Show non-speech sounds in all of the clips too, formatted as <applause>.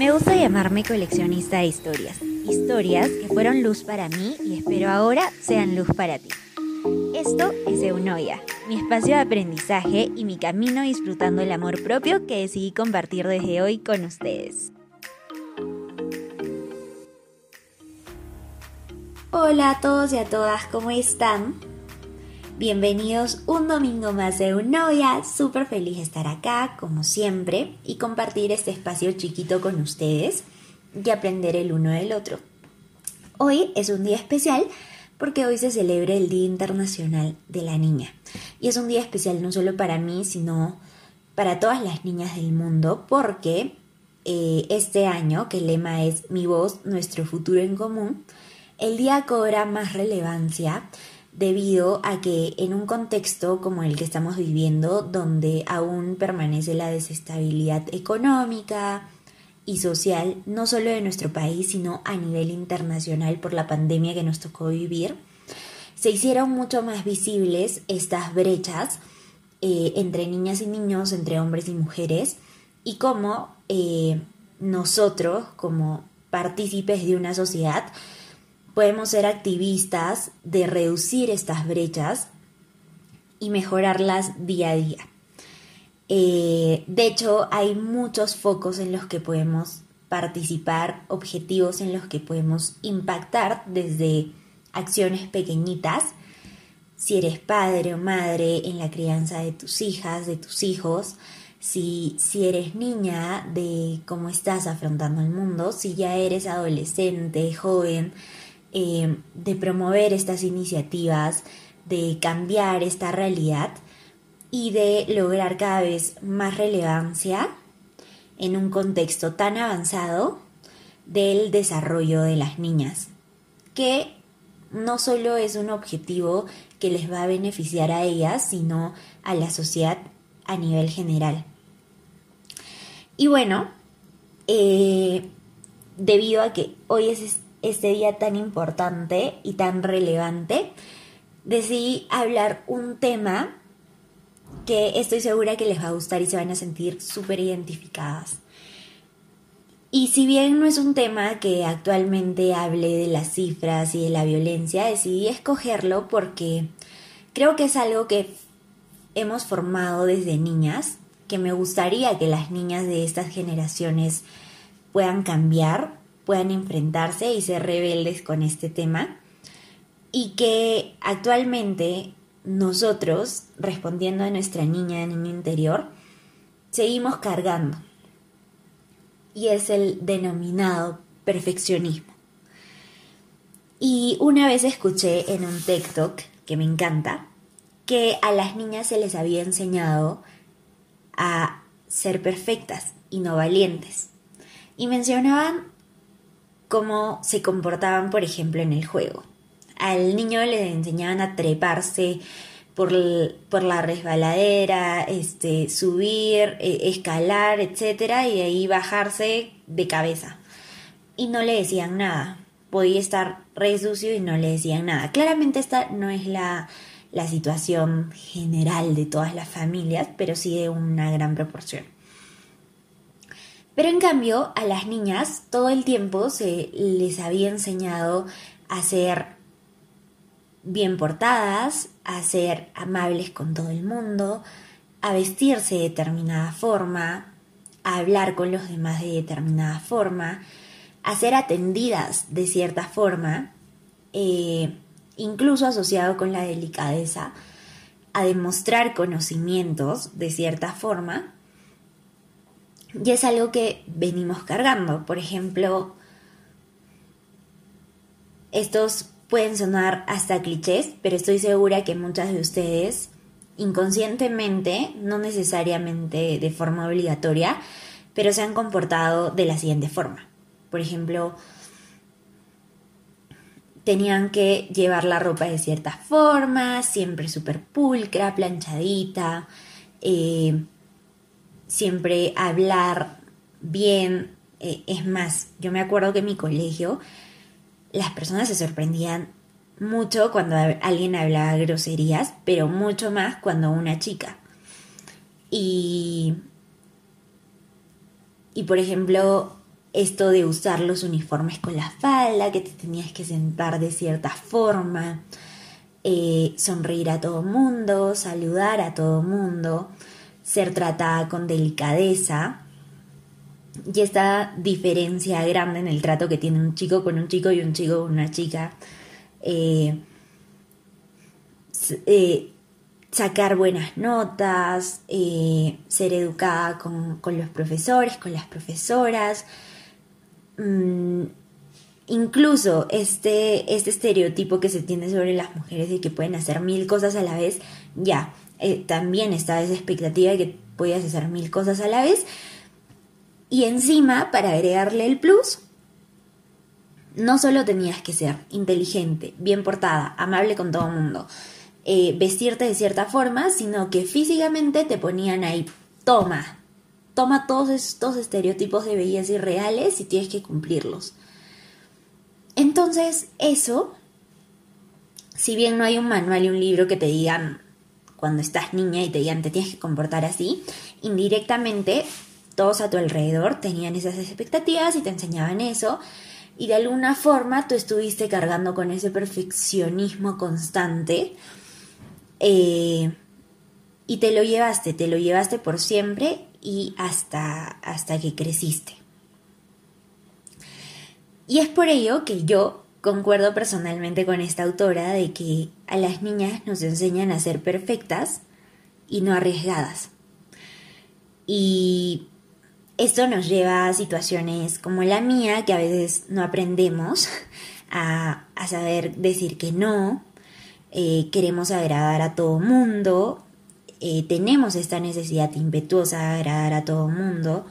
Me gusta llamarme coleccionista de historias. Historias que fueron luz para mí y espero ahora sean luz para ti. Esto es Eunoia, mi espacio de aprendizaje y mi camino disfrutando el amor propio que decidí compartir desde hoy con ustedes. Hola a todos y a todas, ¿cómo están? Bienvenidos un domingo más de Eunoia, súper feliz de estar acá, como siempre, y compartir este espacio chiquito con ustedes y aprender el uno del otro. Hoy es un día especial porque hoy se celebra el Día Internacional de la Niña. Y es un día especial no solo para mí, sino para todas las niñas del mundo, porque eh, este año, que el lema es Mi voz, nuestro futuro en común, el día cobra más relevancia debido a que en un contexto como el que estamos viviendo, donde aún permanece la desestabilidad económica y social, no solo de nuestro país, sino a nivel internacional por la pandemia que nos tocó vivir, se hicieron mucho más visibles estas brechas eh, entre niñas y niños, entre hombres y mujeres, y cómo eh, nosotros, como partícipes de una sociedad, podemos ser activistas de reducir estas brechas y mejorarlas día a día. Eh, de hecho, hay muchos focos en los que podemos participar, objetivos en los que podemos impactar desde acciones pequeñitas. Si eres padre o madre en la crianza de tus hijas, de tus hijos, si, si eres niña, de cómo estás afrontando el mundo, si ya eres adolescente, joven, eh, de promover estas iniciativas, de cambiar esta realidad y de lograr cada vez más relevancia en un contexto tan avanzado del desarrollo de las niñas, que no solo es un objetivo que les va a beneficiar a ellas, sino a la sociedad a nivel general. Y bueno, eh, debido a que hoy es este día tan importante y tan relevante, decidí hablar un tema que estoy segura que les va a gustar y se van a sentir súper identificadas. Y si bien no es un tema que actualmente hable de las cifras y de la violencia, decidí escogerlo porque creo que es algo que hemos formado desde niñas, que me gustaría que las niñas de estas generaciones puedan cambiar puedan enfrentarse y ser rebeldes con este tema y que actualmente nosotros, respondiendo a nuestra niña en el interior, seguimos cargando. Y es el denominado perfeccionismo. Y una vez escuché en un TikTok, que me encanta, que a las niñas se les había enseñado a ser perfectas y no valientes. Y mencionaban cómo se comportaban, por ejemplo, en el juego. Al niño le enseñaban a treparse por, la resbaladera, este, subir, e, escalar, etcétera, y ahí bajarse de cabeza. Y no le decían nada. Podía estar re sucio y no le decían nada. Claramente esta no es la, la situación general de todas las familias, pero sí de una gran proporción. Pero en cambio, a las niñas todo el tiempo se les había enseñado a ser bien portadas, a ser amables con todo el mundo, a vestirse de determinada forma, a hablar con los demás de determinada forma, a ser atendidas de cierta forma, eh, incluso asociado con la delicadeza, a demostrar conocimientos de cierta forma y es algo que venimos cargando. Por ejemplo, estos pueden sonar hasta clichés, pero estoy segura que muchas de ustedes inconscientemente, no necesariamente de forma obligatoria, pero se han comportado de la siguiente forma. Por ejemplo, tenían que llevar la ropa de cierta forma, siempre súper pulcra, planchadita, eh, siempre hablar bien. Eh, es más, yo me acuerdo que en mi colegio las personas se sorprendían mucho cuando alguien hablaba groserías, pero mucho más cuando una chica. Y, y por ejemplo, esto de usar los uniformes con la falda, que te tenías que sentar de cierta forma, eh, sonreír a todo mundo, saludar a todo mundo, ser tratada con delicadeza. Y esta diferencia grande en el trato que tiene un chico con un chico y un chico con una chica. Eh, eh, sacar buenas notas, ser educada con, los profesores, con las profesoras, mm, incluso este, este estereotipo que se tiene sobre las mujeres de que pueden hacer mil cosas a la vez, ya, eh, también está esa expectativa de que puedas hacer mil cosas a la vez. Y encima, para agregarle el plus, no solo tenías que ser inteligente, bien portada, amable con todo el mundo, eh, vestirte de cierta forma, sino que físicamente te ponían ahí, toma, toma todos estos estereotipos de belleza irreales y tienes que cumplirlos. Entonces, eso, si bien no hay un manual y un libro que te digan cuando estás niña y te digan te tienes que comportar así, indirectamente todos a tu alrededor tenían esas expectativas y te enseñaban eso. Y de alguna forma tú estuviste cargando con ese perfeccionismo constante. Eh, y te lo llevaste, te lo llevaste por siempre y hasta, hasta que creciste. Y es por ello que yo concuerdo personalmente con esta autora de que a las niñas nos enseñan a ser perfectas y no arriesgadas. Y esto nos lleva a situaciones como la mía, que a veces no aprendemos <laughs> a, saber decir que no, eh, queremos agradar a todo mundo, eh, tenemos esta necesidad impetuosa de agradar a todo mundo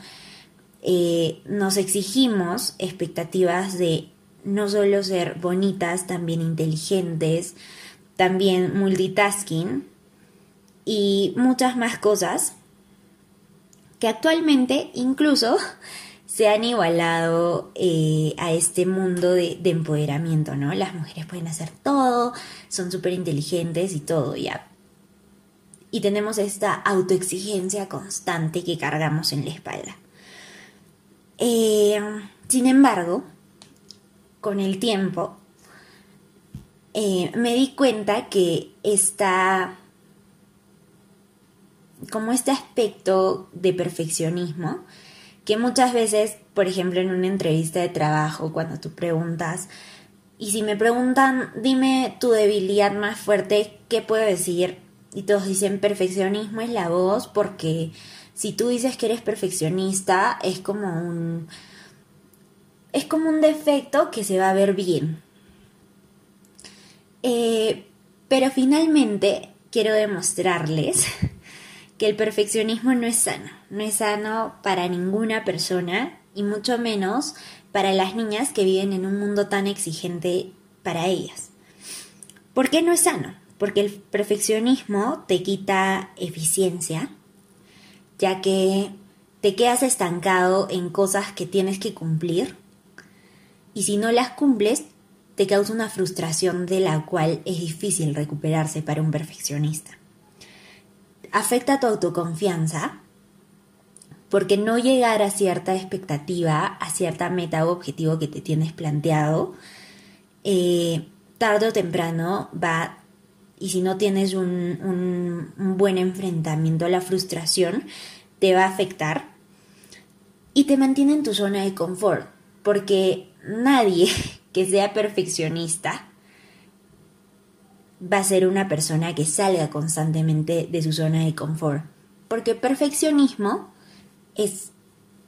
eh, nos exigimos expectativas de no solo ser bonitas, también inteligentes, también multitasking y muchas más cosas que actualmente incluso <laughs> se han igualado eh, a este mundo de, de, empoderamiento, ¿no? Las mujeres pueden hacer todo, son súper inteligentes y todo, ya. Y tenemos esta autoexigencia constante que cargamos en la espalda. Eh, sin embargo, con el tiempo, eh, me di cuenta que está como este aspecto de perfeccionismo, que muchas veces, por ejemplo, en una entrevista de trabajo, cuando tú preguntas, y si me preguntan, dime tu debilidad más fuerte, ¿qué puedo decir? Y todos dicen perfeccionismo es la voz porque si tú dices que eres perfeccionista, es como un. Es como un defecto que se va a ver bien. Eh, pero finalmente quiero demostrarles <laughs> que el perfeccionismo no es sano. No es sano para ninguna persona y mucho menos para las niñas que viven en un mundo tan exigente para ellas. ¿Por qué no es sano? Porque el perfeccionismo te quita eficiencia, ya que te quedas estancado en cosas que tienes que cumplir y si no las cumples te causa una frustración de la cual es difícil recuperarse para un perfeccionista. Afecta tu autoconfianza porque no llegar a cierta expectativa, a cierta meta o objetivo que te tienes planteado, eh, tarde o temprano va y si no tienes un, buen enfrentamiento a la frustración, te va a afectar y te mantiene en tu zona de confort, porque nadie <laughs> que sea perfeccionista va a ser una persona que salga constantemente de su zona de confort, porque perfeccionismo es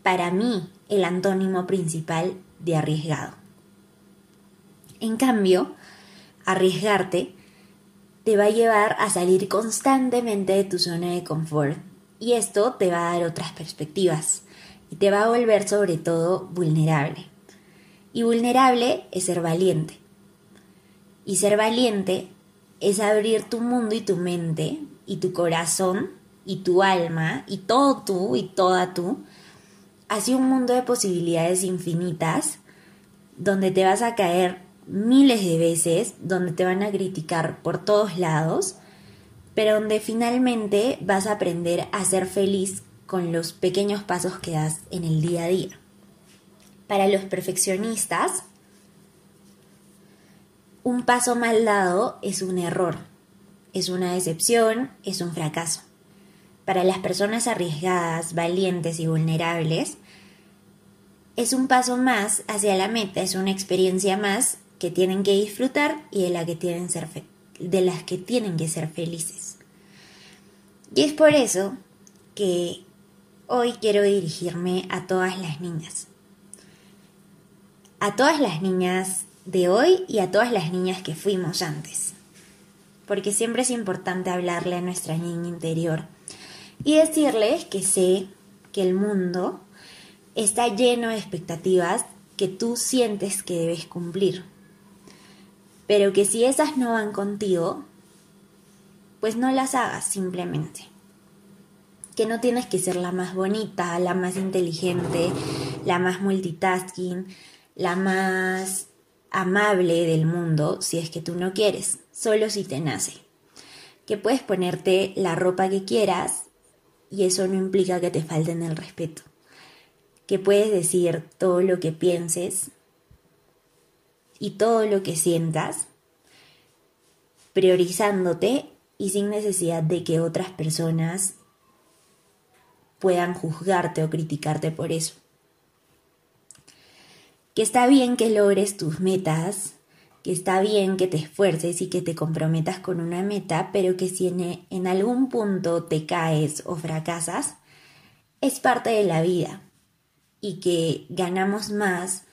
para mí el antónimo principal de arriesgado. En cambio, arriesgarte te va a llevar a salir constantemente de tu zona de confort y esto te va a dar otras perspectivas y te va a volver sobre todo vulnerable. Y vulnerable es ser valiente. Y ser valiente es abrir tu mundo y tu mente y tu corazón y tu alma y todo tú y toda tú hacia un mundo de posibilidades infinitas donde te vas a caer miles de veces, donde te van a criticar por todos lados, pero donde finalmente vas a aprender a ser feliz con los pequeños pasos que das en el día a día. Para los perfeccionistas, un paso mal dado es un error, es una decepción, es un fracaso. Para las personas arriesgadas, valientes y vulnerables, es un paso más hacia la meta, es una experiencia más que tienen que disfrutar y de, la que tienen ser de las que tienen que ser felices. Y es por eso que hoy quiero dirigirme a todas las niñas. A todas las niñas de hoy y a todas las niñas que fuimos antes. Porque siempre es importante hablarle a nuestra niña interior y decirles que sé que el mundo está lleno de expectativas que tú sientes que debes cumplir. Pero que si esas no van contigo, pues no las hagas simplemente. Que no tienes que ser la más bonita, la más inteligente, la más multitasking, la más amable del mundo si es que tú no quieres, solo si te nace. Que puedes ponerte la ropa que quieras y eso no implica que te falten el respeto. Que puedes decir todo lo que pienses y todo lo que sientas, priorizándote y sin necesidad de que otras personas puedan juzgarte o criticarte por eso. Que está bien que logres tus metas, que está bien que te esfuerces y que te comprometas con una meta, pero que si en, algún punto te caes o fracasas, es parte de la vida y que ganamos más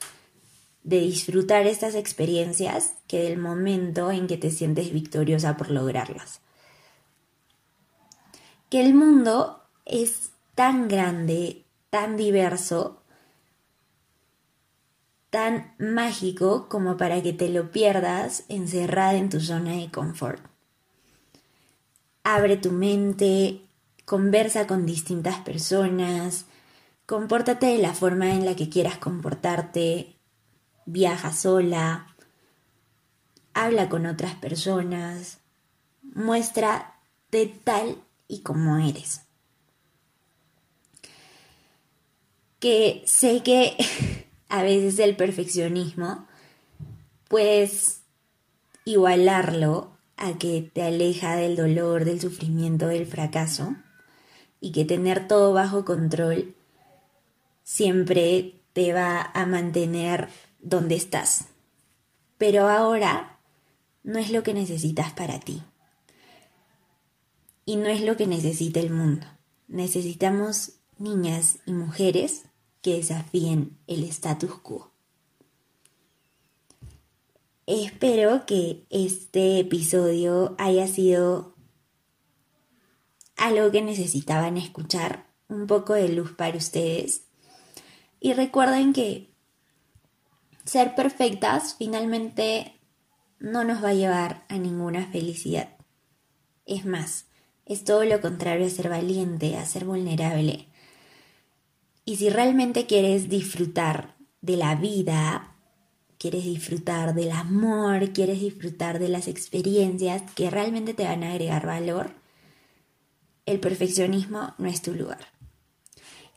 de disfrutar estas experiencias que del momento en que te sientes victoriosa por lograrlas. Que el mundo es tan grande, tan diverso, tan mágico como para que te lo pierdas encerrada en tu zona de confort. Abre tu mente, conversa con distintas personas, compórtate de la forma en la que quieras comportarte, viaja sola, habla con otras personas, muestra de tal y como eres. Que sé que <laughs> a veces el perfeccionismo, puedes igualarlo a que te aleja del dolor, del sufrimiento, del fracaso, y que tener todo bajo control siempre te va a mantener donde estás. Pero ahora no es lo que necesitas para ti. Y no es lo que necesita el mundo. Necesitamos niñas y mujeres que desafíen el status quo. Espero que este episodio haya sido algo que necesitaban escuchar, un poco de luz para ustedes. Y recuerden que ser perfectas finalmente no nos va a llevar a ninguna felicidad. Es más, es todo lo contrario a ser valiente, a ser vulnerable, y si realmente quieres disfrutar de la vida, quieres disfrutar del amor, quieres disfrutar de las experiencias que realmente te van a agregar valor, el perfeccionismo no es tu lugar.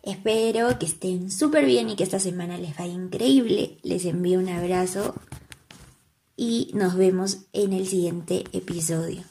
Espero que estén súper bien y que esta semana les vaya increíble. Les envío un abrazo y nos vemos en el siguiente episodio.